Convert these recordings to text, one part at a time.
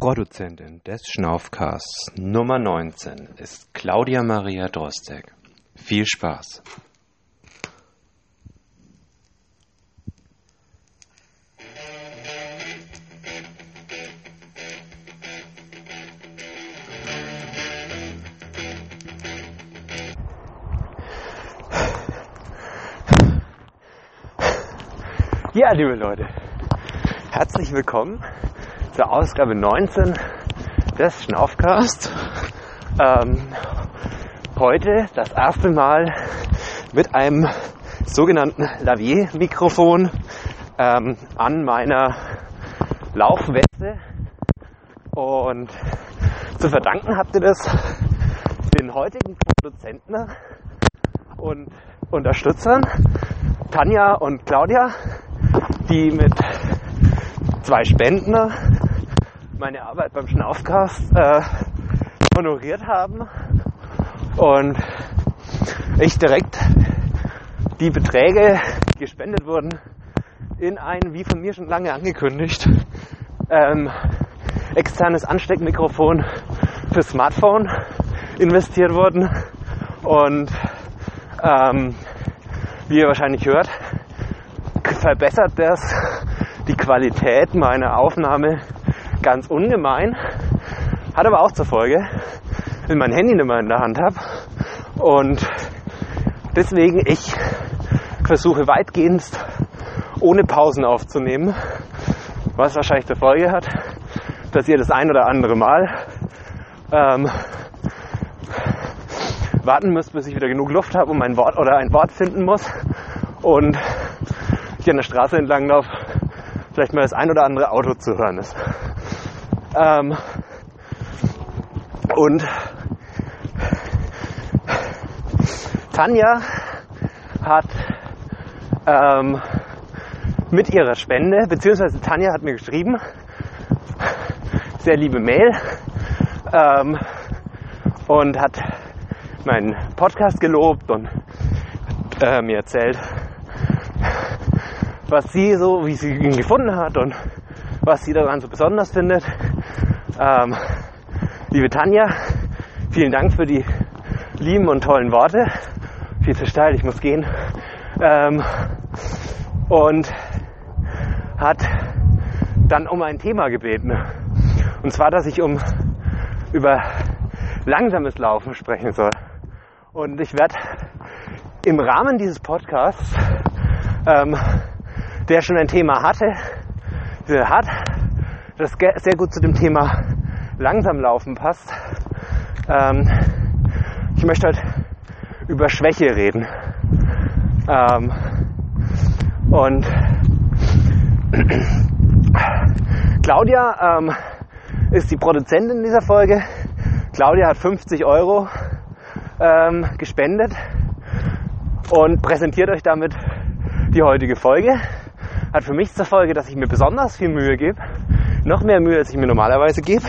Produzentin des Schnaufcasts Nummer 19 ist Claudia Maria Drostek. Viel Spaß! Ja, liebe Leute, herzlich willkommen zur Ausgabe 19 des Schnaufcast. Ähm, heute das erste Mal mit einem sogenannten Lavier-Mikrofon ähm, an meiner Laufweste. Und zu verdanken habt ihr das den heutigen Produzenten und Unterstützern, Tanja und Claudia, die mit zwei Spenden meine Arbeit beim Schnaufcast äh, honoriert haben und ich direkt die Beträge, die gespendet wurden, in ein, wie von mir schon lange angekündigt, ähm, externes Ansteckmikrofon für Smartphone investiert wurden und ähm, wie ihr wahrscheinlich hört, verbessert das die Qualität meiner Aufnahme ganz ungemein. Hat aber auch zur Folge, wenn ich mein Handy nicht mehr in der Hand habe. Und deswegen ich versuche weitgehend ohne Pausen aufzunehmen, was wahrscheinlich zur Folge hat, dass ihr das ein oder andere Mal ähm, warten müsst, bis ich wieder genug Luft habe und mein Wort oder ein Wort finden muss und ich an der Straße entlang laufe, vielleicht mal das ein oder andere Auto zu hören ist. Ähm, und Tanja hat ähm, mit ihrer Spende, beziehungsweise Tanja hat mir geschrieben, sehr liebe Mail, ähm, und hat meinen Podcast gelobt und äh, mir erzählt, was sie so, wie sie ihn gefunden hat und was sie daran so besonders findet. Ähm, liebe Tanja, vielen Dank für die lieben und tollen Worte. Viel zu steil, ich muss gehen. Ähm, und hat dann um ein Thema gebeten. Und zwar, dass ich um über langsames Laufen sprechen soll. Und ich werde im Rahmen dieses Podcasts, ähm, der schon ein Thema hatte, hat, das sehr gut zu dem Thema langsam laufen passt. Ähm, ich möchte halt über Schwäche reden. Ähm, und Claudia ähm, ist die Produzentin dieser Folge. Claudia hat 50 Euro ähm, gespendet und präsentiert euch damit die heutige Folge. Hat für mich zur Folge, dass ich mir besonders viel Mühe gebe, noch mehr Mühe, als ich mir normalerweise gebe,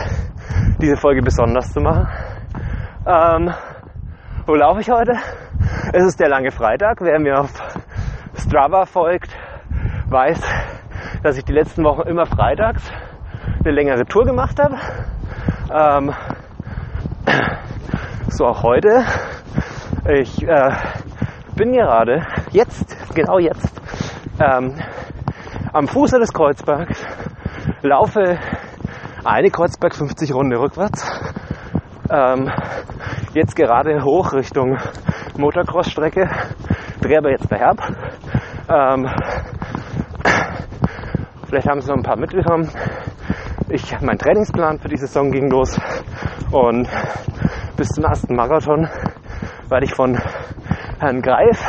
diese Folge besonders zu machen. Ähm, wo laufe ich heute? Es ist der lange Freitag. Wer mir auf Strava folgt, weiß, dass ich die letzten Wochen immer freitags eine längere Tour gemacht habe. Ähm, so auch heute. Ich äh, bin gerade jetzt, genau jetzt, ähm, am Fuße des Kreuzbergs, laufe eine Kreuzberg 50 Runde rückwärts. Ähm, jetzt gerade hoch Richtung Motocross-Strecke, drehe aber jetzt daher ab. Ähm, vielleicht haben Sie noch ein paar mitbekommen. Ich, mein Trainingsplan für die Saison ging los und bis zum ersten Marathon werde ich von Herrn Greif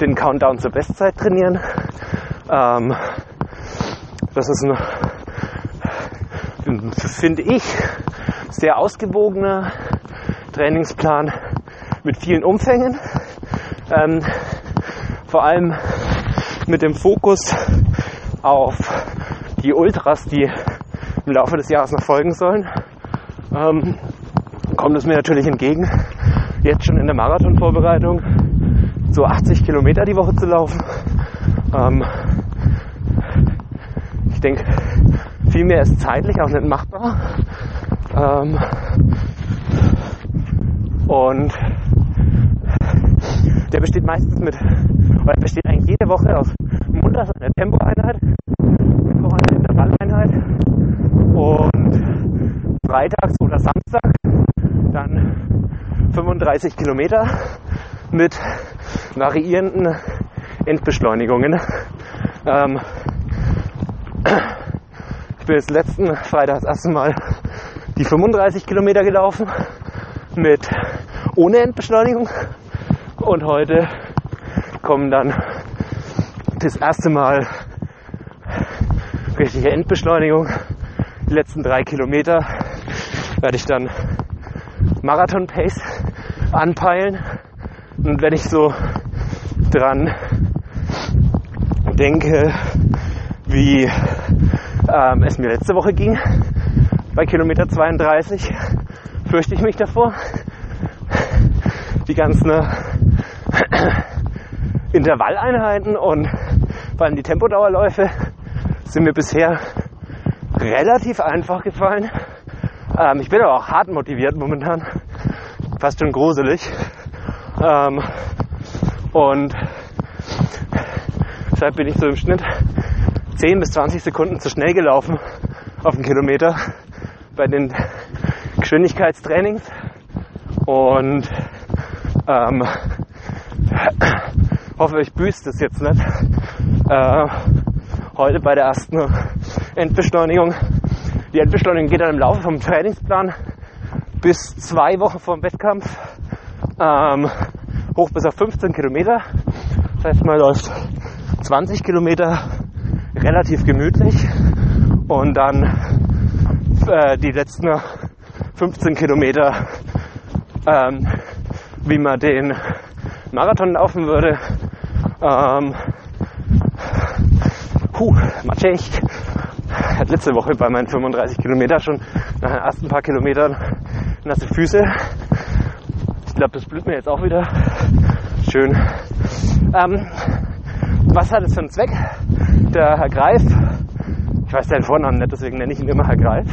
den Countdown zur Bestzeit trainieren. Ähm, das ist ein, finde ich, sehr ausgewogener Trainingsplan mit vielen Umfängen. Ähm, vor allem mit dem Fokus auf die Ultras, die im Laufe des Jahres noch folgen sollen. Ähm, kommt es mir natürlich entgegen, jetzt schon in der Marathonvorbereitung so 80 Kilometer die Woche zu laufen. Ähm, ich denke, Viel mehr ist zeitlich auch nicht machbar. Ähm, und der besteht meistens mit, oder besteht eigentlich jede Woche aus montags einer Tempoeinheit, Tempoeinheit, Intervalleinheit und freitags oder Samstag dann 35 Kilometer mit variierenden Endbeschleunigungen. Ähm, bin jetzt letzten Freitag das erste Mal die 35 Kilometer gelaufen mit ohne Endbeschleunigung und heute kommen dann das erste Mal richtige Endbeschleunigung. Die letzten drei Kilometer werde ich dann Marathon Pace anpeilen und wenn ich so dran denke, wie ähm, es mir letzte Woche ging, bei Kilometer 32, fürchte ich mich davor. Die ganzen Intervalleinheiten und vor allem die Tempodauerläufe sind mir bisher relativ einfach gefallen. Ähm, ich bin aber auch hart motiviert momentan. Fast schon gruselig. Ähm, und deshalb bin ich so im Schnitt 10 bis 20 Sekunden zu schnell gelaufen auf den Kilometer bei den Geschwindigkeitstrainings. Und ähm, hoffe, ich büßt es jetzt nicht. Äh, heute bei der ersten Endbeschleunigung. Die Endbeschleunigung geht dann im Laufe vom Trainingsplan bis zwei Wochen vor dem Wettkampf ähm, hoch bis auf 15 Kilometer. Das heißt, man läuft 20 Kilometer relativ gemütlich und dann äh, die letzten 15 Kilometer, ähm, wie man den Marathon laufen würde. Ähm, puh, matschig. Hat letzte Woche bei meinen 35 Kilometer schon nach den ersten paar Kilometern nasse Füße. Ich glaube, das blüht mir jetzt auch wieder. Schön. Ähm, was hat es für einen Zweck? Der Herr Greif, ich weiß seinen Vornamen nicht, deswegen nenne ich ihn immer Herr Greif,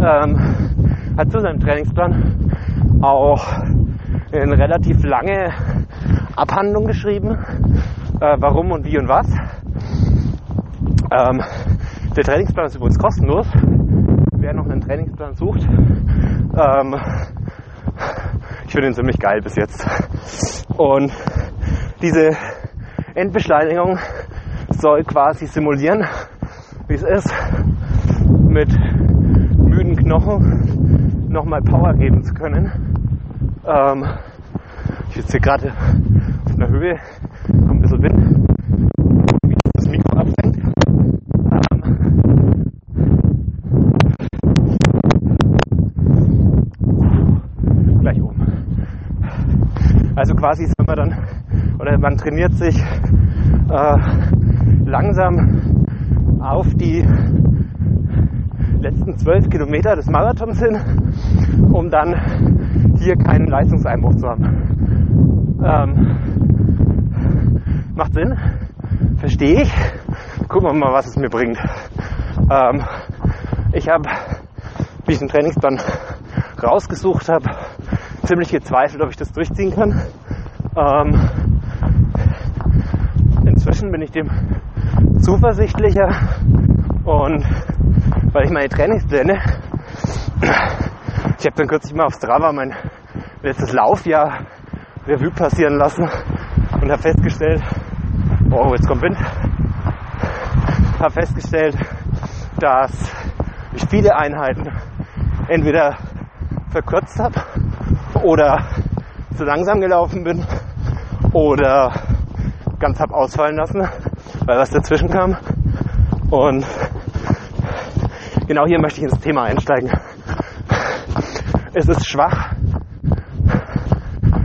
ähm, hat zu seinem Trainingsplan auch eine relativ lange Abhandlung geschrieben, äh, warum und wie und was. Ähm, der Trainingsplan ist übrigens kostenlos. Wer noch einen Trainingsplan sucht, ähm, ich finde ihn ziemlich geil bis jetzt. Und diese Endbeschleunigung soll quasi simulieren, wie es ist, mit müden Knochen nochmal Power geben zu können. Ähm, ich sitze hier gerade auf einer Höhe, kommt ein bisschen Wind, wie das Mikro abfängt. Ähm, gleich oben. Also quasi soll man dann, oder man trainiert sich äh, langsam auf die letzten zwölf Kilometer des Marathons hin, um dann hier keinen Leistungseinbruch zu haben. Ähm, macht Sinn, verstehe ich. Gucken wir mal, was es mir bringt. Ähm, ich habe, wie ich den Trainingsplan rausgesucht habe, ziemlich gezweifelt, ob ich das durchziehen kann. Ähm, inzwischen bin ich dem zuversichtlicher. Und weil ich meine Trainingspläne, ich habe dann kürzlich mal auf Strava mein letztes Laufjahr Revue passieren lassen und habe festgestellt, oh, jetzt kommt Wind, habe festgestellt, dass ich viele Einheiten entweder verkürzt habe oder zu langsam gelaufen bin oder ganz hab ausfallen lassen, weil was dazwischen kam. Und genau hier möchte ich ins Thema einsteigen. Es ist schwach,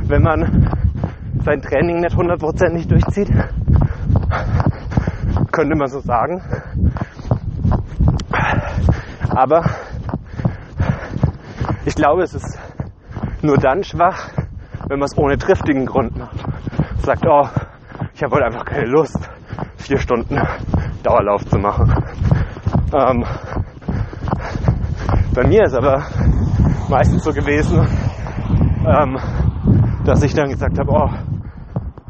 wenn man sein Training nicht hundertprozentig durchzieht. Könnte man so sagen. Aber ich glaube, es ist nur dann schwach, wenn man es ohne triftigen Grund macht. Sagt, oh, ich habe heute einfach keine Lust, vier Stunden Dauerlauf zu machen. Ähm, Bei mir ist aber meistens so gewesen, ähm, dass ich dann gesagt habe, oh,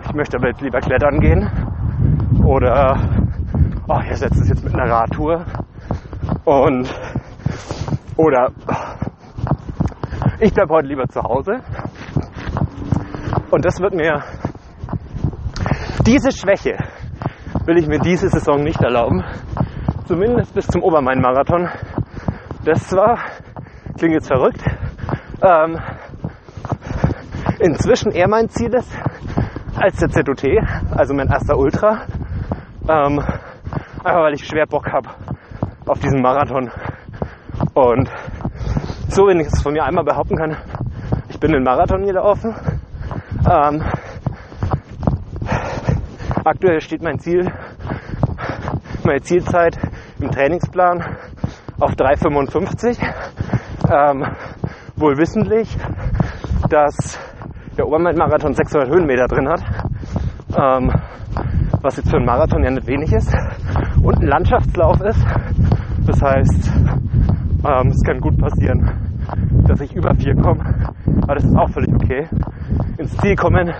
ich möchte aber jetzt lieber klettern gehen. Oder oh, ich ersetze es jetzt mit einer Radtour. Und oder ich bleibe heute lieber zu Hause. Und das wird mir diese Schwäche will ich mir diese Saison nicht erlauben. Zumindest bis zum Obermain-Marathon. Das zwar, klingt jetzt verrückt, ähm, inzwischen eher mein Ziel ist als der ZOT, also mein erster Ultra. Ähm, einfach weil ich schwer Bock habe auf diesen Marathon. Und so, wenn ich es von mir einmal behaupten kann, ich bin den Marathon gelaufen. Ähm, aktuell steht mein Ziel, meine Zielzeit im Trainingsplan auf 3,55. Ähm, wohl wissentlich, dass der Obermain-Marathon 600 Höhenmeter drin hat. Ähm, was jetzt für einen Marathon ja nicht wenig ist. Und ein Landschaftslauf ist. Das heißt, ähm, es kann gut passieren, dass ich über 4 komme. Aber das ist auch völlig okay. Ins Ziel kommen,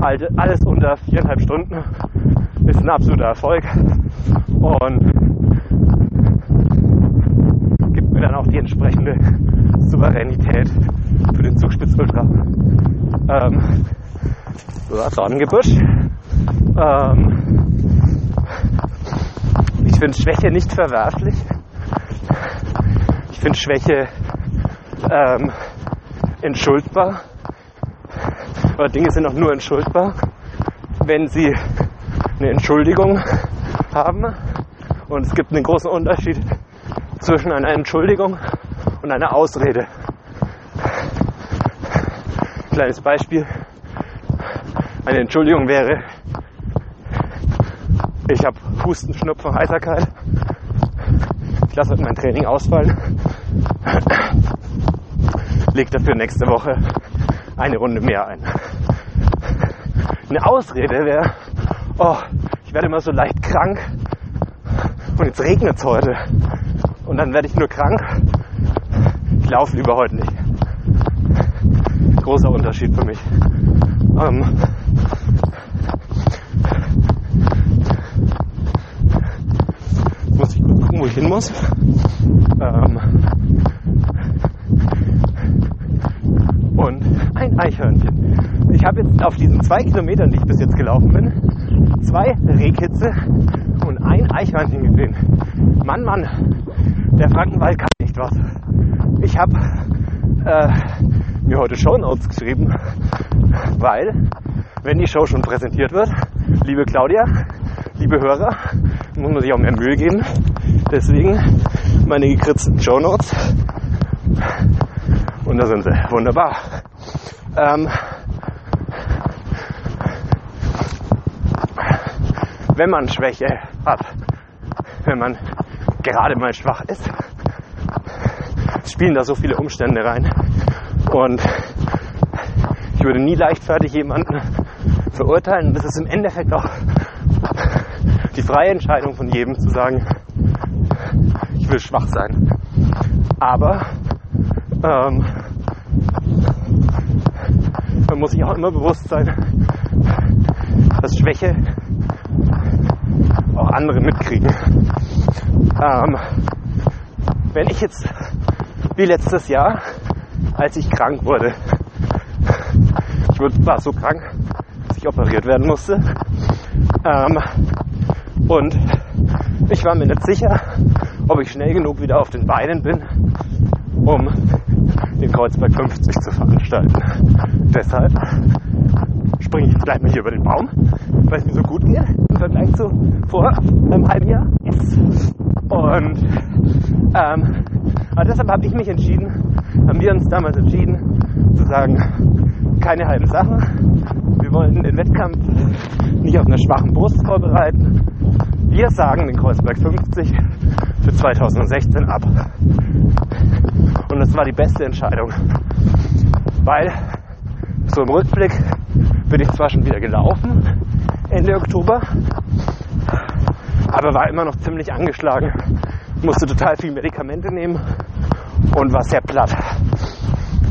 alles unter viereinhalb Stunden, ist ein absoluter Erfolg. Und gibt mir dann auch die entsprechende Souveränität für den Zugspitz-Ultra. Ähm, so, Dornengebüsch. Ähm, ich finde Schwäche nicht verwerflich. Ich finde Schwäche ähm, entschuldbar. Aber Dinge sind auch nur entschuldbar, wenn sie eine Entschuldigung haben. Und es gibt einen großen Unterschied zwischen einer Entschuldigung und einer Ausrede. Kleines Beispiel. Eine Entschuldigung wäre, ich habe Husten, Schnupfen, Heiserkeit. Ich lasse mein Training ausfallen. Leg dafür nächste Woche eine Runde mehr ein. Eine Ausrede wäre, oh, ich werde immer so leicht krank und jetzt regnet es heute. Und dann werde ich nur krank. Ich laufe lieber heute nicht. Großer Unterschied für mich. Ähm, muss ich kurz gucken, wo ich hin muss. Ähm, und ein Eichhörnchen. Ich habe jetzt auf diesen zwei Kilometern, die ich bis jetzt gelaufen bin, zwei Rehkitze und ein Eichhörnchen gesehen. Mann, Mann, der Frankenwald kann nicht was. Ich habe äh, mir heute Show Notes geschrieben, weil, wenn die Show schon präsentiert wird, liebe Claudia, liebe Hörer, muss man sich auch mehr Mühe geben. Deswegen meine gekritzten Show Notes. Und da sind sie. Wunderbar. Ähm, wenn man Schwäche hat, wenn man gerade mal schwach ist, spielen da so viele Umstände rein. Und ich würde nie leichtfertig jemanden verurteilen. Das ist im Endeffekt auch die freie Entscheidung von jedem zu sagen, ich will schwach sein. Aber ähm, man muss sich auch immer bewusst sein, dass Schwäche auch andere mitkriegen. Ähm, wenn ich jetzt wie letztes Jahr, als ich krank wurde, ich war so krank, dass ich operiert werden musste. Ähm, und ich war mir nicht sicher, ob ich schnell genug wieder auf den Beinen bin, um den Kreuzberg 50 zu veranstalten. Deshalb springe ich jetzt gleich mal hier über den Baum, weil es mir so gut geht im Vergleich zu vor einem halben Jahr. Und ähm, aber deshalb habe ich mich entschieden, haben wir uns damals entschieden, zu sagen, keine halben Sachen. Wir wollen den Wettkampf nicht auf einer schwachen Brust vorbereiten. Wir sagen den Kreuzberg 50 für 2016 ab. Und das war die beste Entscheidung. Weil so im Rückblick bin ich zwar schon wieder gelaufen, Ende Oktober, aber war immer noch ziemlich angeschlagen, musste total viel Medikamente nehmen und war sehr platt.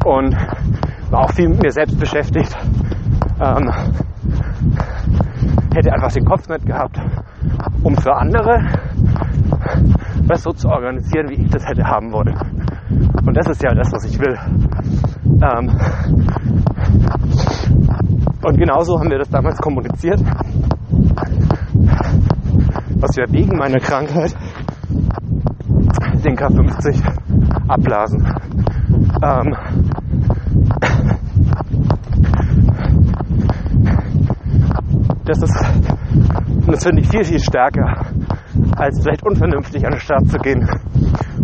Und war auch viel mit mir selbst beschäftigt. Ähm, hätte einfach den Kopf nicht gehabt, um für andere das so zu organisieren, wie ich das hätte haben wollen. Und das ist ja das, was ich will. Ähm, und genauso haben wir das damals kommuniziert, was wir wegen meiner Krankheit den K50 abblasen. Ähm, das ist, das finde ich viel, viel stärker, als vielleicht unvernünftig an den Start zu gehen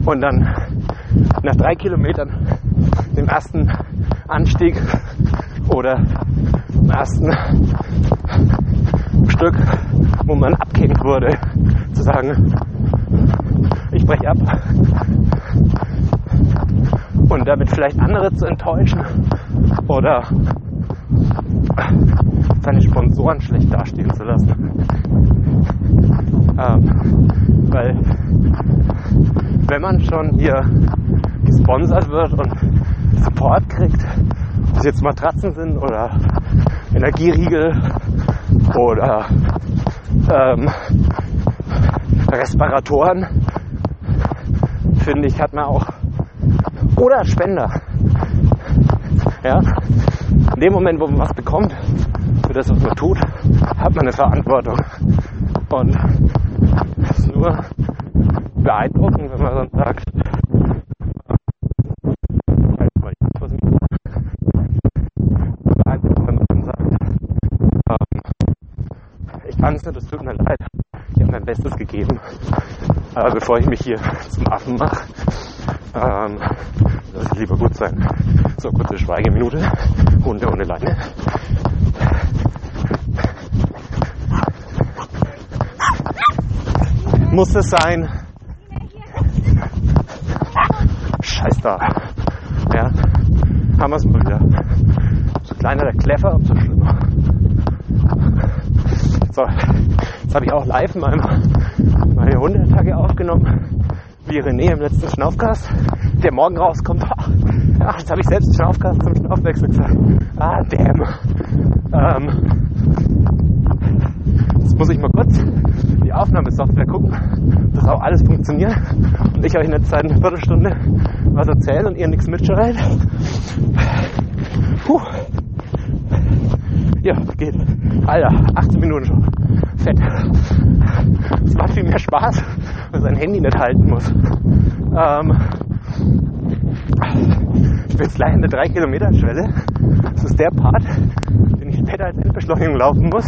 und dann nach drei Kilometern dem ersten Anstieg oder im ersten Stück, wo man abgehängt wurde, zu sagen, ich breche ab. Und damit vielleicht andere zu enttäuschen oder seine Sponsoren schlecht dastehen zu lassen. Ähm, weil wenn man schon hier gesponsert wird und Support kriegt, ob es jetzt Matratzen sind oder Energieriegel oder ähm, Respiratoren, finde ich, hat man auch oder Spender. Ja, in dem Moment, wo man was bekommt, für das, was man tut, hat man eine Verantwortung. Und es ist nur beeindruckend, wenn man dann sagt, ich kann es nicht, es tut mir leid, ich habe mein Bestes gegeben. Aber bevor ich mich hier zum Affen mache, ähm, lass ich lieber gut sein. So, kurze Schweigeminute. Hunde ohne Leine. Muss es sein? Scheiß da. Ja, haben wir es mal wieder. So kleiner der Kleffer, umso schlimmer. So, jetzt habe ich auch live meine, meine Hundeattacke aufgenommen, wie René im letzten Schnaufcast, der morgen rauskommt. Ach, jetzt habe ich selbst Schnaufcast zum Schnaufwechsel gesagt. Ah, damn. Ähm, jetzt muss ich mal kurz die Aufnahmesoftware gucken, dass auch alles funktioniert und ich euch in der Zeit eine Viertelstunde was erzählen und ihr nichts mitschreit. Puh. Ja, geht. Alter, 18 Minuten schon. Fett. Es macht viel mehr Spaß, wenn sein Handy nicht halten muss. Ähm, ich bin jetzt gleich an der 3 Kilometer Schwelle. Das ist der Part, den ich später als Endbeschleunigung laufen muss.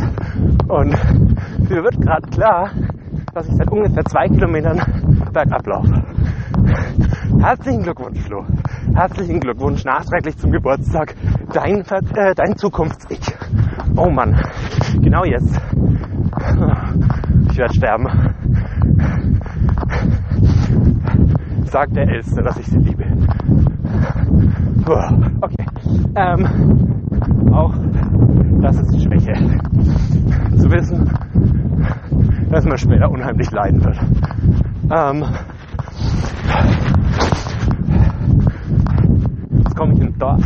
Und mir wird gerade klar, dass ich seit ungefähr zwei Kilometern bergab laufe. Herzlichen Glückwunsch, Flo. Herzlichen Glückwunsch nachträglich zum Geburtstag. Dein, äh, dein Zukunfts-Ich. Oh Mann, genau jetzt. Ich werde sterben. Sagt der Älteste, dass ich sie liebe. Okay. Ähm, auch das ist Schwäche. Zu wissen, dass man später unheimlich leiden wird. Ähm, jetzt komme ich ins Dorf.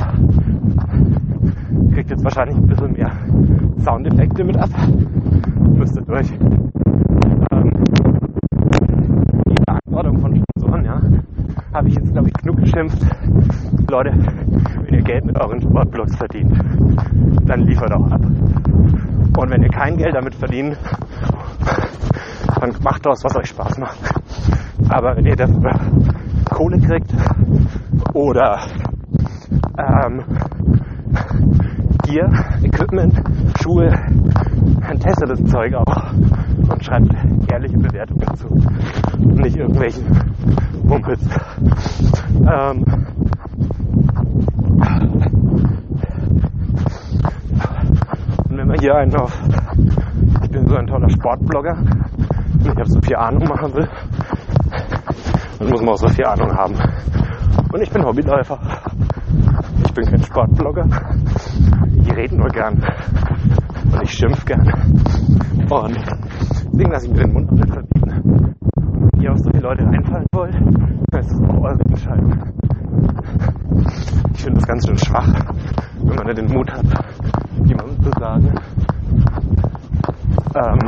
Kriegt jetzt wahrscheinlich ein bisschen mehr Soundeffekte mit ab. Müsste durch ähm, die Verantwortung von Sponsoren, ja, habe ich jetzt, glaube ich, genug geschimpft. Leute, wenn ihr Geld mit euren Sportblogs verdient, dann liefert auch ab. Und wenn ihr kein Geld damit verdient, dann macht daraus, was euch Spaß macht. Aber wenn ihr dafür Kohle kriegt oder ähm, Gear, Equipment, Schuhe, dann testet das Zeug auch und schreibt ehrliche Bewertungen zu. Und nicht irgendwelchen Mumpels. Ähm, und wenn man hier einen auf, ich bin so ein toller Sportblogger, und ich habe so viel Ahnung machen will, dann muss man auch so viel Ahnung haben. Und ich bin Hobbyläufer. Ich bin kein Sportblogger. Ich rede nur gern. Und ich schimpf gern. Und deswegen lasse ich mir den Mund noch nicht verbieten. Wenn ihr auf solche Leute einfallen wollt, ist das auch eure Entscheidung. ganz schön schwach, wenn man nicht den Mut hat, jemandem zu sagen, ähm,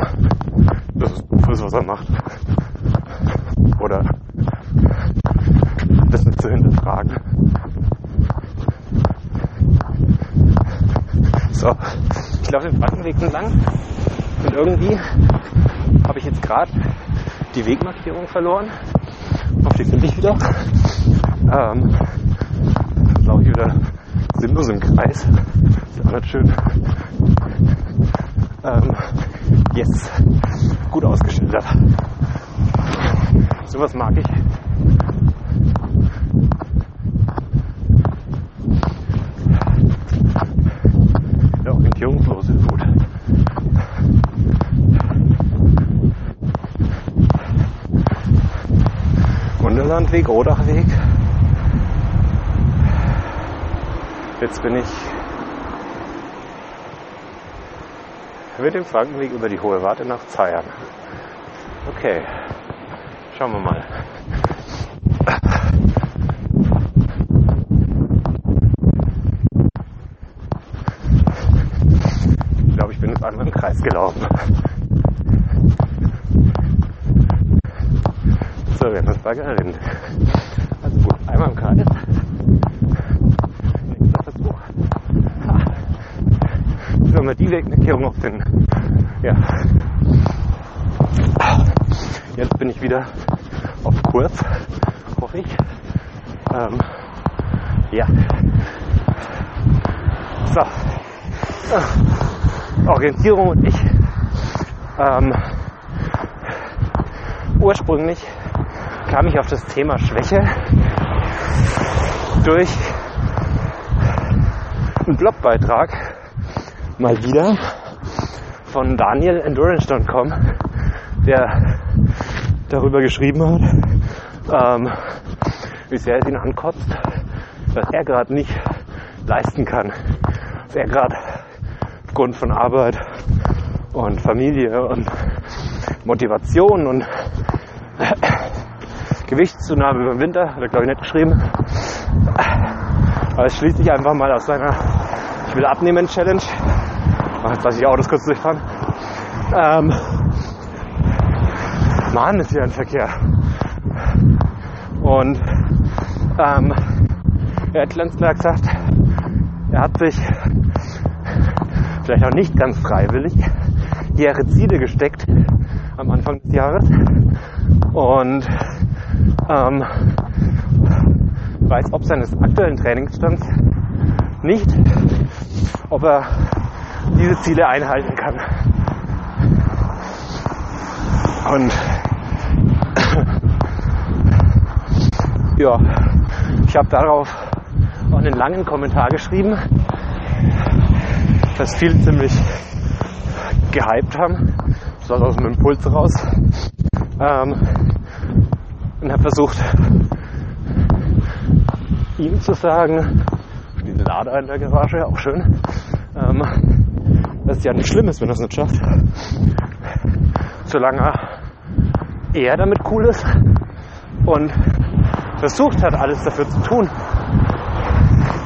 das ist doof ist, was er macht. Oder das nicht zu hinterfragen. So, ich laufe den Entlang und irgendwie habe ich jetzt gerade die Wegmarkierung verloren. Auf die finde ich wieder. Ähm, laufe ich wieder sinnlos im Kreis. Ist auch nicht schön. Ähm, yes. Gut ausgeschildert. Sowas mag ich. Ja, orientierungslos ist gut. Wunderlandweg, Rodachweg. Jetzt bin ich mit dem Frankenweg über die Hohe Warte nach Zayern. Okay, schauen wir mal. Ich glaube, ich bin jetzt einmal im Kreis gelaufen. Baggerin. Also gut, einmal im Kreis. Nächster Versuch. Wenn wir die Wegmarkierung auf den. Ja. Jetzt bin ich wieder auf Kurs, hoffe ich. Ähm, ja. So. Orientierung und ich. Ähm, ursprünglich kam ich auf das Thema Schwäche durch einen Blogbeitrag mal wieder von Daniel Endurance.com, der darüber geschrieben hat, ähm, wie sehr es ihn ankotzt, dass er gerade nicht leisten kann, dass er gerade aufgrund von Arbeit und Familie und Motivation und Gewichtszunahme über den Winter, hat er glaube ich nicht geschrieben, aber es schließt sich einfach mal aus seiner Ich will abnehmen Challenge, jetzt lasse ich Autos kurz durchfahren, ähm, Mann, ist hier ein Verkehr. Und ähm, er hat ganz klar gesagt, er hat sich vielleicht auch nicht ganz freiwillig hehre Ziele gesteckt am Anfang des Jahres. Und ähm, weiß ob seines aktuellen Trainingsstands nicht, ob er diese Ziele einhalten kann. Und ja, ich habe darauf auch einen langen Kommentar geschrieben, das viele ziemlich gehypt haben, so aus dem Impuls raus. Ähm, und habe versucht, ihm zu sagen, diese Lader in der Garage, auch schön, ähm, dass es ja nicht schlimm ist, wenn er es nicht schafft. Solange er damit cool ist und versucht hat, alles dafür zu tun,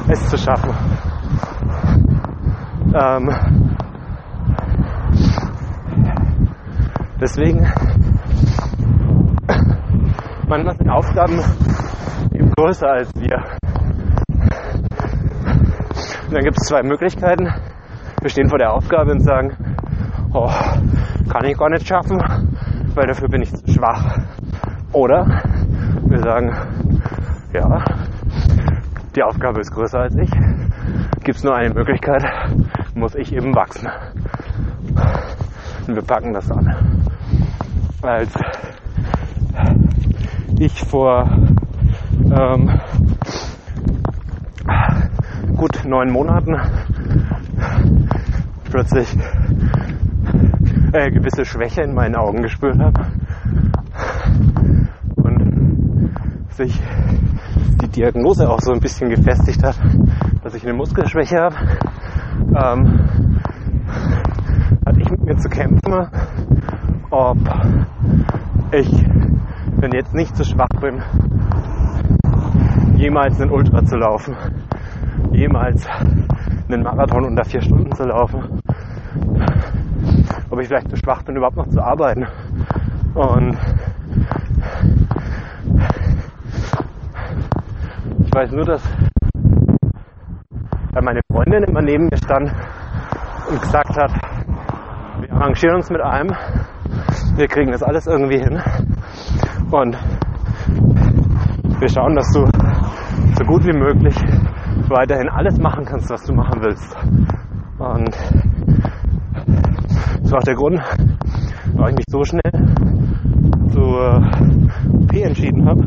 es zu schaffen. Ähm, deswegen, manchmal sind Aufgaben eben größer als wir. Und dann gibt es zwei Möglichkeiten. Wir stehen vor der Aufgabe und sagen, oh, kann ich gar nicht schaffen, weil dafür bin ich zu schwach. Oder wir sagen, ja, die Aufgabe ist größer als ich. Gibt es nur eine Möglichkeit, muss ich eben wachsen. Und wir packen das an. Als ich vor ähm, gut neun Monaten plötzlich äh, gewisse Schwäche in meinen Augen gespürt habe und sich die Diagnose auch so ein bisschen gefestigt hat, dass ich eine Muskelschwäche habe, ähm, hatte ich mit mir zu kämpfen, ob ich, wenn jetzt nicht zu schwach bin, jemals einen Ultra zu laufen. jemals einen Marathon unter vier Stunden zu laufen. Ob ich vielleicht zu schwach bin, überhaupt noch zu arbeiten. Und ich weiß nur, dass meine Freundin immer neben mir stand und gesagt hat, wir arrangieren uns mit allem, wir kriegen das alles irgendwie hin und wir schauen, dass du so gut wie möglich weiterhin alles machen kannst, was du machen willst. Und das war auch der Grund, warum ich mich so schnell zur OP entschieden habe,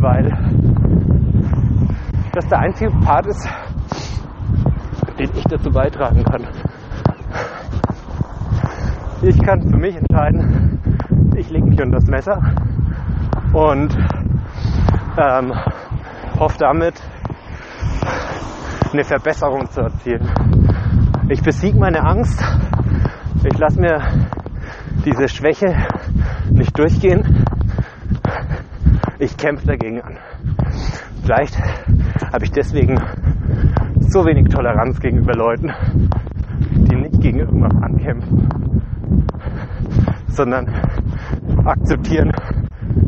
weil das der einzige Part ist, den ich dazu beitragen kann. Ich kann für mich entscheiden, ich lege mich unter das Messer und ähm, hoffe damit eine Verbesserung zu erzielen. Ich besiege meine Angst. Ich lasse mir diese Schwäche nicht durchgehen. Ich kämpfe dagegen an. Vielleicht habe ich deswegen so wenig Toleranz gegenüber Leuten, die nicht gegen irgendwas ankämpfen, sondern akzeptieren,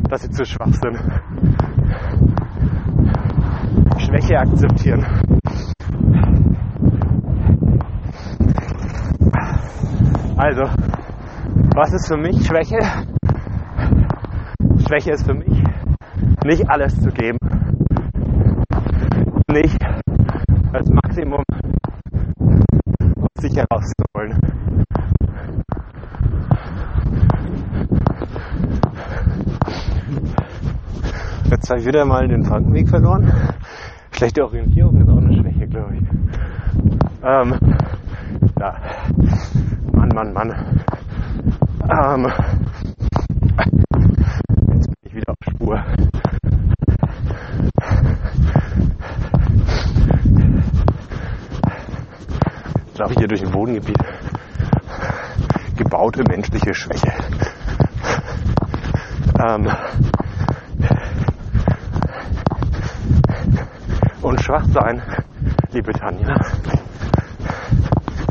dass sie zu schwach sind. Schwäche akzeptieren. Also, was ist für mich Schwäche? Schwäche ist für mich, nicht alles zu geben. Nicht als Maximum aus sich herauszuholen. Jetzt habe ich wieder mal den Frankenweg verloren. Schlechte Orientierung ist auch eine Schwäche, glaube ich. Ähm, ja. Mann, Mann, Mann. Ähm, jetzt bin ich wieder auf Spur. Jetzt laufe ich hier durch ein Bodengebiet. Gebaute menschliche Schwäche. Ähm, und schwach sein, liebe Tanja.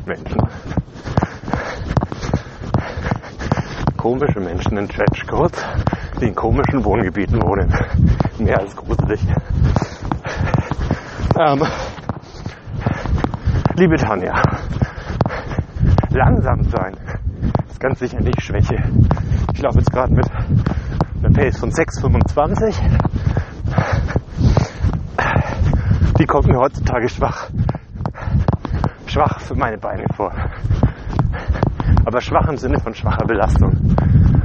Menschen. Komische Menschen in Trenchcoats, die in komischen Wohngebieten wohnen. Mehr als gruselig. Ähm, liebe Tanja, langsam sein ist ganz sicher nicht Schwäche. Ich laufe jetzt gerade mit einer Pace von 6,25 die kommt mir heutzutage schwach. Schwach für meine Beine vor. Aber schwach im Sinne von schwacher Belastung.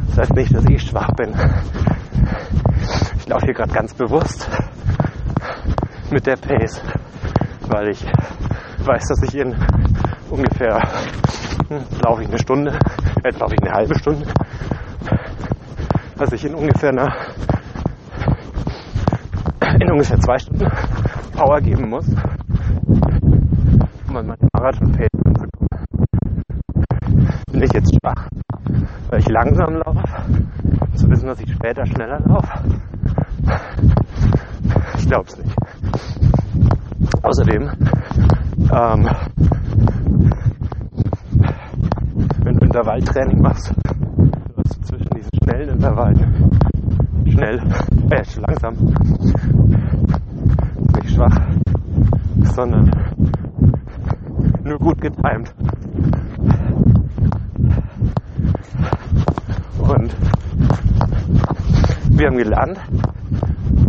Das heißt nicht, dass ich schwach bin. Ich laufe hier gerade ganz bewusst mit der Pace, weil ich weiß, dass ich in ungefähr hm, laufe ich eine Stunde, jetzt laufe ich eine halbe Stunde, dass ich in ungefähr einer in ungefähr zwei Stunden Power geben muss, um an meine Marathon-Pace anzukommen. Bin ich jetzt schwach, weil ich langsam laufe, zu wissen, dass ich später schneller laufe? Ich glaube es nicht. Außerdem, ähm, wenn du Intervalltraining machst, wirst du zwischen diesen schnellen Intervallen schnell, äh, langsam schwach, sondern nur gut getimt. Und wir haben gelernt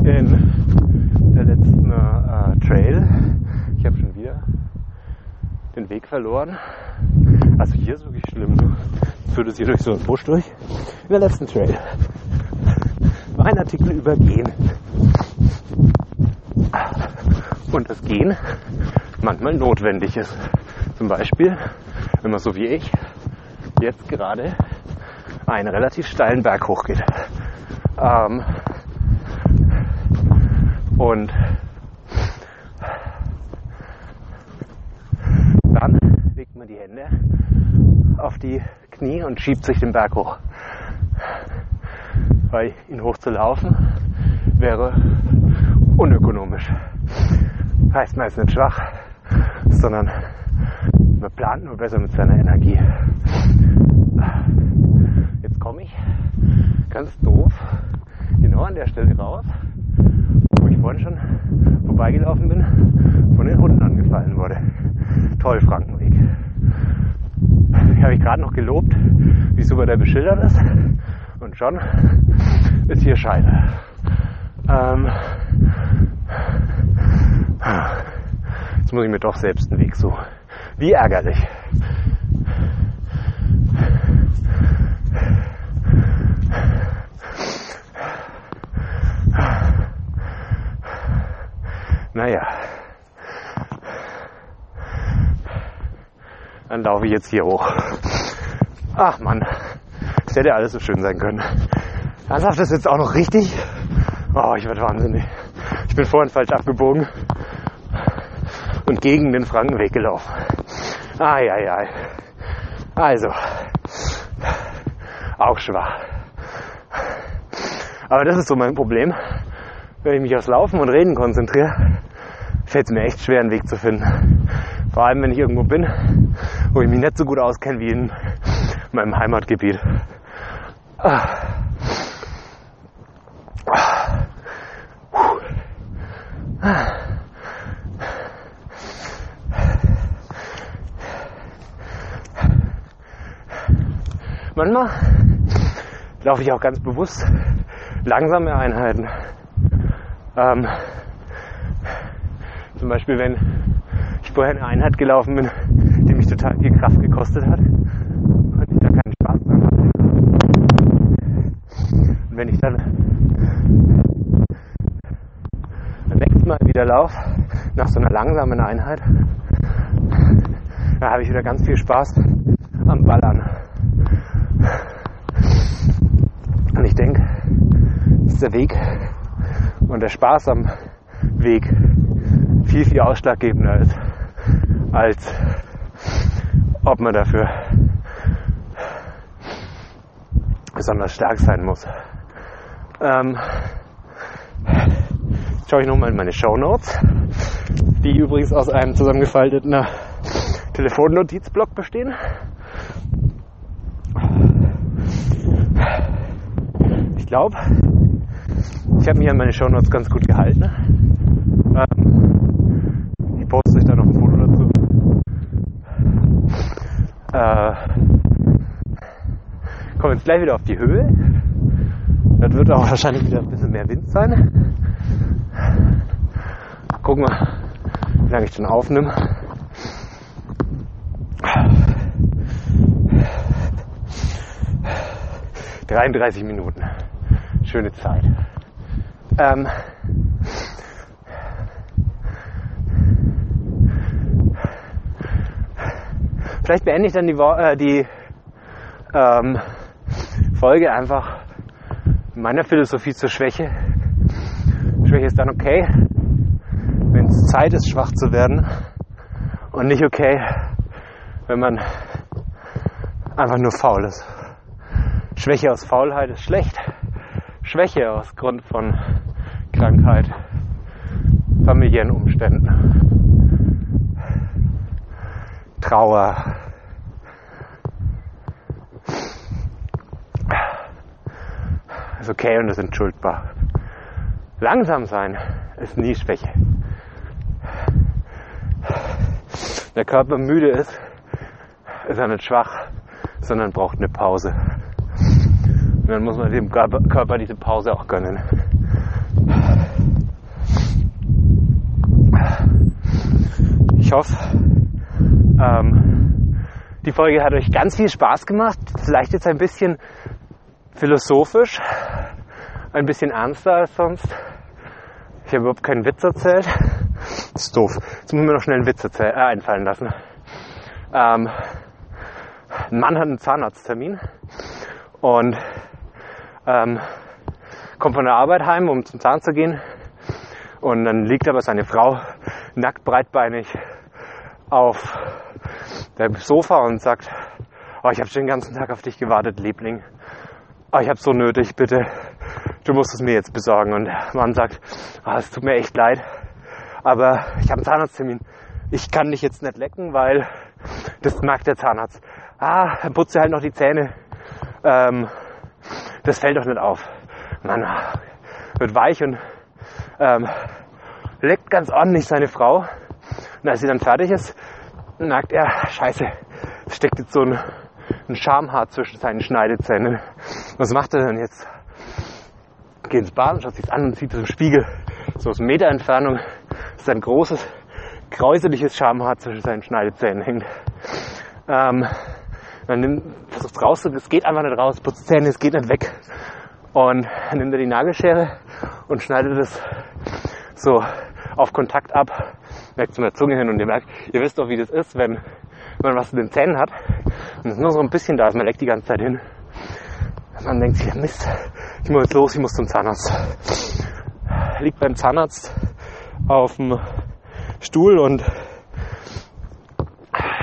in der letzten äh, Trail. Ich habe schon wieder den Weg verloren. Also hier ist wirklich schlimm. Du führtest hier durch so einen Busch durch. In der letzten Trail war ein Artikel über Gehen und das Gehen manchmal notwendig ist. Zum Beispiel, wenn man so wie ich jetzt gerade einen relativ steilen Berg hochgeht. Ähm, und dann legt man die Hände auf die Knie und schiebt sich den Berg hoch. Weil ihn hochzulaufen wäre unökonomisch. Heißt man ist nicht schwach, sondern man plant nur besser mit seiner Energie. Jetzt komme ich ganz doof genau an der Stelle raus, wo ich vorhin schon vorbeigelaufen bin, von den Hunden angefallen wurde. Toll, Frankenweg. Habe ich gerade noch gelobt, wie super der beschildert ist. Und schon ist hier Scheiße. Ähm, jetzt muss ich mir doch selbst einen Weg suchen. Wie ärgerlich. Naja. Dann laufe ich jetzt hier hoch. Ach man, das hätte alles so schön sein können. Ernsthaft ist jetzt auch noch richtig? Oh, ich werde wahnsinnig. Ich bin vorhin falsch abgebogen und gegen den Frankenweg gelaufen. Ai, ai, ai. Also, auch schwach. Aber das ist so mein Problem. Wenn ich mich aufs Laufen und Reden konzentriere, fällt es mir echt schwer, einen Weg zu finden. Vor allem, wenn ich irgendwo bin, wo ich mich nicht so gut auskenne wie in meinem Heimatgebiet. Ah. Laufe ich auch ganz bewusst langsame Einheiten. Ähm, zum Beispiel, wenn ich vorher eine Einheit gelaufen bin, die mich total viel Kraft gekostet hat und ich da keinen Spaß dran hatte. Und wenn ich dann beim nächsten Mal wieder laufe, nach so einer langsamen Einheit, da habe ich wieder ganz viel Spaß am Ballern. Und ich denke, dass der Weg und der Spaß am Weg viel, viel ausschlaggebender ist, als ob man dafür besonders stark sein muss. Ähm, jetzt schaue ich nochmal in meine Show Notes, die übrigens aus einem zusammengefalteten Telefonnotizblock bestehen. Ich glaube, ich habe mich an meine Show Notes ganz gut gehalten. Ähm, ich poste euch da noch ein Foto dazu. Äh, kommen jetzt gleich wieder auf die Höhe. Das wird auch wahrscheinlich wieder ein bisschen mehr Wind sein. Gucken wir, wie lange ich schon aufnehme. 33 Minuten. Schöne Zeit. Ähm, vielleicht beende ich dann die, äh, die ähm, Folge einfach meiner Philosophie zur Schwäche. Schwäche ist dann okay, wenn es Zeit ist, schwach zu werden. Und nicht okay, wenn man einfach nur faul ist. Schwäche aus Faulheit ist schlecht. Schwäche aus Grund von Krankheit, familiären Umständen, Trauer, ist okay und ist entschuldbar. Langsam sein ist nie Schwäche. Der Körper müde ist, ist er nicht schwach, sondern braucht eine Pause. Und dann muss man dem Körper diese Pause auch gönnen. Ich hoffe, ähm, die Folge hat euch ganz viel Spaß gemacht. Vielleicht jetzt ein bisschen philosophisch, ein bisschen ernster als sonst. Ich habe überhaupt keinen Witz erzählt. Das ist doof. Jetzt muss ich mir noch schnell einen Witz erzähl- äh, einfallen lassen. Ähm, ein Mann hat einen Zahnarzttermin und ähm, kommt von der Arbeit heim, um zum Zahn zu gehen. Und dann liegt aber seine Frau nackt breitbeinig auf dem Sofa und sagt, oh, ich habe schon den ganzen Tag auf dich gewartet, Liebling. Oh, ich habe so nötig, bitte. Du musst es mir jetzt besorgen. Und der Mann sagt, oh, es tut mir echt leid. aber ich habe einen Zahnarzttermin. Ich kann dich jetzt nicht lecken, weil das merkt der Zahnarzt. Ah, dann putzt er halt noch die Zähne. Ähm, das fällt doch nicht auf. Man wird weich und ähm, leckt ganz ordentlich seine Frau. Und als sie dann fertig ist, merkt er, scheiße, es steckt jetzt so ein, ein Schamhaar zwischen seinen Schneidezähnen. Was macht er denn jetzt? Geht ins Bad und schaut sich an und sieht es im Spiegel. So aus Meter Entfernung ist ein großes, kräuseliges Schamhaar zwischen seinen Schneidezähnen hängt. Ähm, dann nimmt, versucht es raus, es geht einfach nicht raus, putzt Zähne, es geht nicht weg. Und dann nimmt er die Nagelschere und schneidet es so auf Kontakt ab, merkt zu der Zunge hin und ihr merkt, ihr wisst doch, wie das ist, wenn man was in den Zähnen hat und es nur so ein bisschen da ist, man leckt die ganze Zeit hin. Man denkt sich, Mist, ich muss jetzt los, ich muss zum Zahnarzt. Liegt beim Zahnarzt auf dem Stuhl und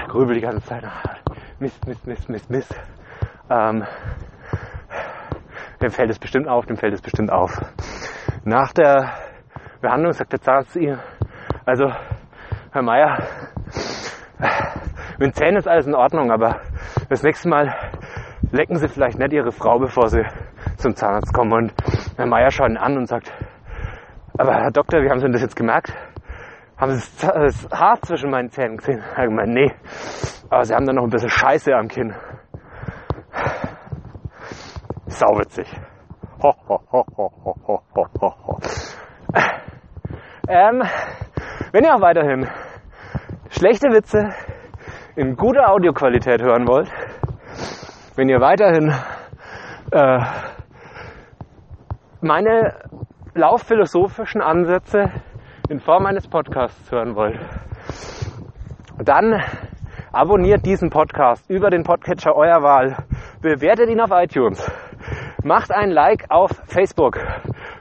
grübelt die ganze Zeit. Mist, Mist, Mist, Mist, Mist. Ähm, dem fällt es bestimmt auf, dem fällt es bestimmt auf. Nach der Behandlung sagt der Zahnarzt zu ihr, also Herr Meier, mit den Zähnen ist alles in Ordnung, aber das nächste Mal lecken Sie vielleicht nicht Ihre Frau, bevor Sie zum Zahnarzt kommen. Und Herr Meier schaut ihn an und sagt, aber Herr Doktor, wie haben Sie denn das jetzt gemerkt? Haben Sie das Haar zwischen meinen Zähnen gesehen? Er hat gemeint, nee, aber Sie haben da noch ein bisschen Scheiße am Kinn. Sauwitzig. Ho, ho, ho, ho, ho, ho, ho, ho. Ähm, wenn ihr auch weiterhin schlechte Witze in guter Audioqualität hören wollt, wenn ihr weiterhin äh, meine laufphilosophischen Ansätze in Form eines Podcasts hören wollt, dann abonniert diesen Podcast über den Podcatcher eurer Wahl, bewertet ihn auf iTunes, macht ein Like auf Facebook,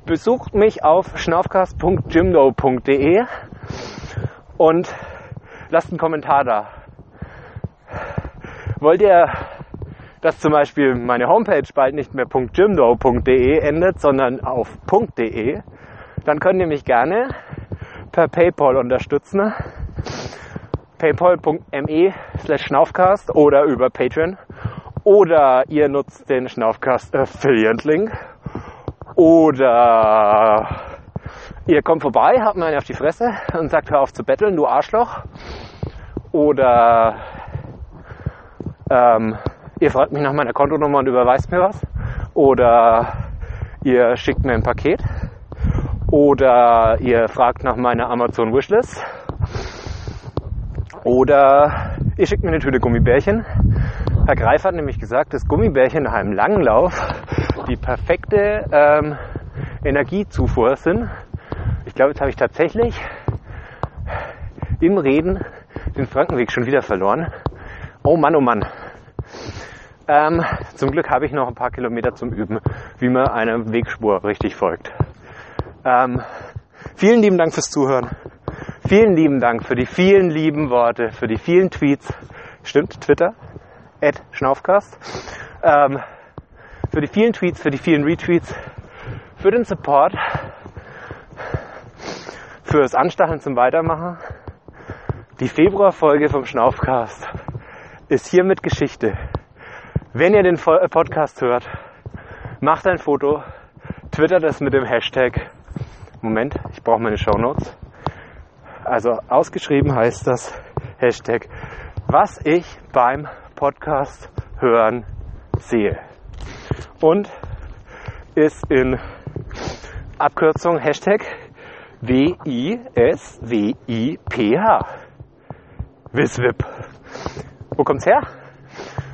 besucht mich auf schnaufcast.jimdo.de und lasst einen Kommentar da. Wollt ihr, dass zum Beispiel meine Homepage bald nicht mehr .jimdo.de endet, sondern auf .de, dann könnt ihr mich gerne per PayPal unterstützen. paypal.me slash schnaufcast oder über Patreon. Oder ihr nutzt den Schnaufcast Affiliate Link. Oder ihr kommt vorbei, habt mir einen auf die Fresse und sagt, hör auf zu betteln, du Arschloch. Oder ähm, ihr fragt mich nach meiner Kontonummer und überweist mir was. Oder ihr schickt mir ein Paket. Oder ihr fragt nach meiner Amazon Wishlist. Oder ihr schickt mir eine Tüte Gummibärchen. Herr Greif hat nämlich gesagt, dass Gummibärchen nach einem langen Lauf die perfekte ähm, Energiezufuhr sind. Ich glaube, jetzt habe ich tatsächlich im Reden den Frankenweg schon wieder verloren. Oh Mann, oh Mann. Ähm, zum Glück habe ich noch ein paar Kilometer zum Üben, wie man einer Wegspur richtig folgt. Ähm, vielen lieben Dank fürs Zuhören. Vielen lieben Dank für die vielen lieben Worte, für die vielen Tweets. Stimmt, Twitter, at Schnaufcast. Ähm, für die vielen Tweets, für die vielen Retweets, für den Support, fürs Anstacheln zum Weitermachen. Die Februarfolge vom Schnaufcast ist hiermit Geschichte. Wenn ihr den Podcast hört, macht ein Foto, twittert es mit dem Hashtag. Moment, ich brauche meine Show Notes. Also ausgeschrieben heißt das Hashtag, was ich beim Podcast hören sehe. Und ist in Abkürzung Hashtag W-I-S-W-I-P-H. Wiswip. Wo kommt's her?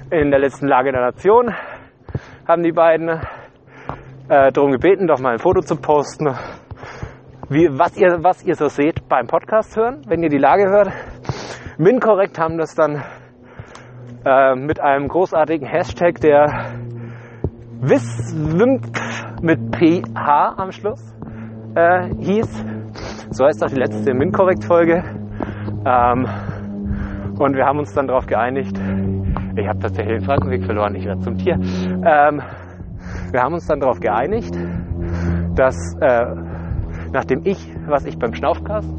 In der letzten Lage der Nation haben die beiden äh, darum gebeten, doch mal ein Foto zu posten, wie, was, ihr, was ihr so seht beim Podcast hören, wenn ihr die Lage hört. Minkorrekt haben das dann äh, mit einem großartigen Hashtag, der Wiswimp mit PH am Schluss äh, hieß. So heißt auch die letzte Minkorrekt-Folge. Ähm, und wir haben uns dann darauf geeinigt, ich habe tatsächlich den Frankenweg verloren, ich werde zum Tier. Ähm, wir haben uns dann darauf geeinigt, dass äh, nachdem ich, was ich beim Schnaufcast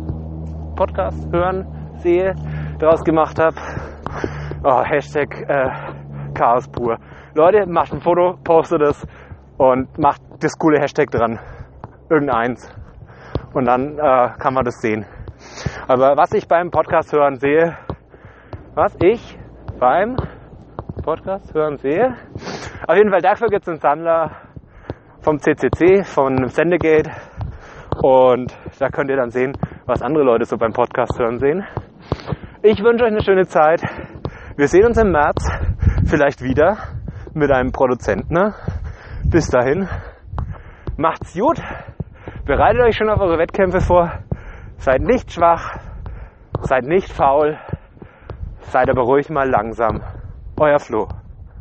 Podcast hören sehe, daraus gemacht habe. Oh, Hashtag äh, Chaos pur. Leute, macht ein Foto, postet es und macht das coole Hashtag dran. Irgendeins. Und dann äh, kann man das sehen. Aber was ich beim Podcast hören sehe, was ich beim Podcast hören sehe, auf jeden Fall dafür gibt es einen Sammler vom CCC, von Sendegate. Und da könnt ihr dann sehen, was andere Leute so beim Podcast hören sehen. Ich wünsche euch eine schöne Zeit. Wir sehen uns im März vielleicht wieder mit einem Produzenten. Ne? Bis dahin, macht's gut. Bereitet euch schon auf eure Wettkämpfe vor. Seid nicht schwach. Seid nicht faul. Seid aber ruhig mal langsam. Euer Flo.